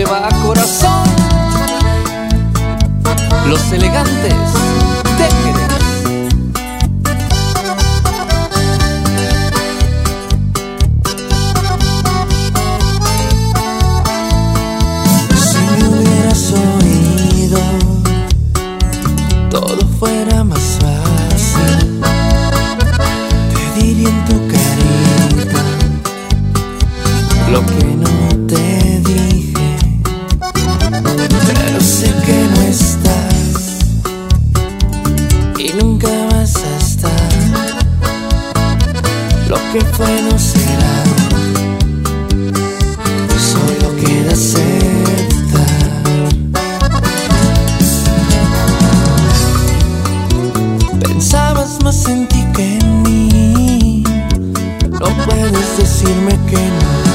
te va corazón. Los elegantes te quieren. Si me hubieras oído, todo fuera más fácil. Te diría en tu carita lo que que fue no será. Solo queda aceptar. Pensabas más en ti que en mí. No puedes decirme que no.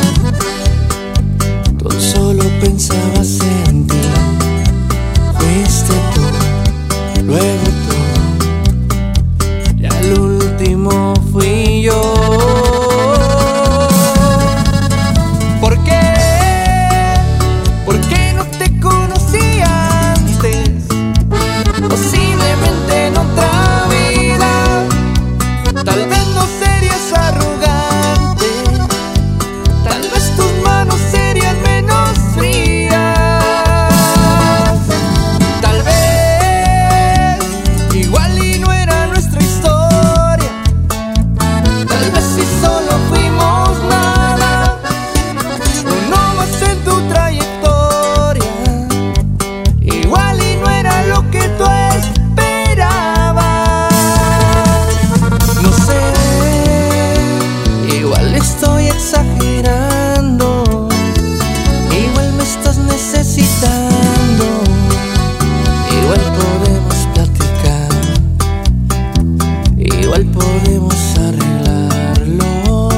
igual podemos arreglarlo.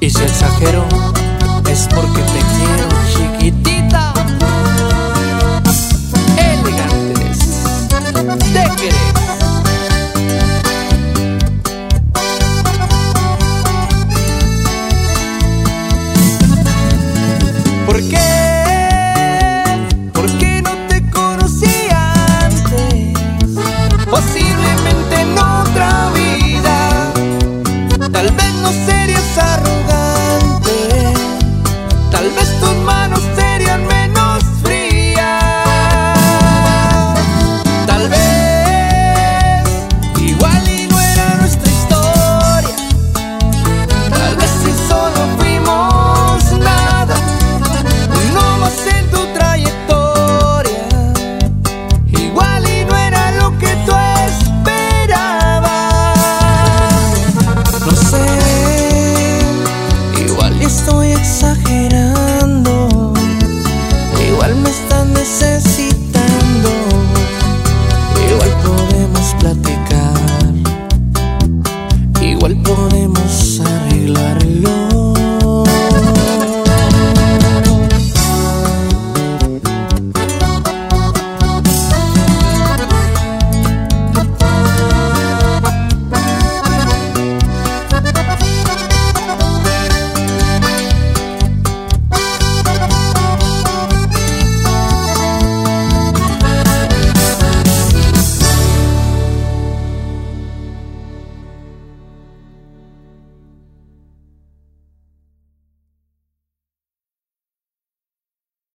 Y si exagero, es porque te quiero, chiquitita. Elegantes, te querés. ¿Por qué? Possivelmente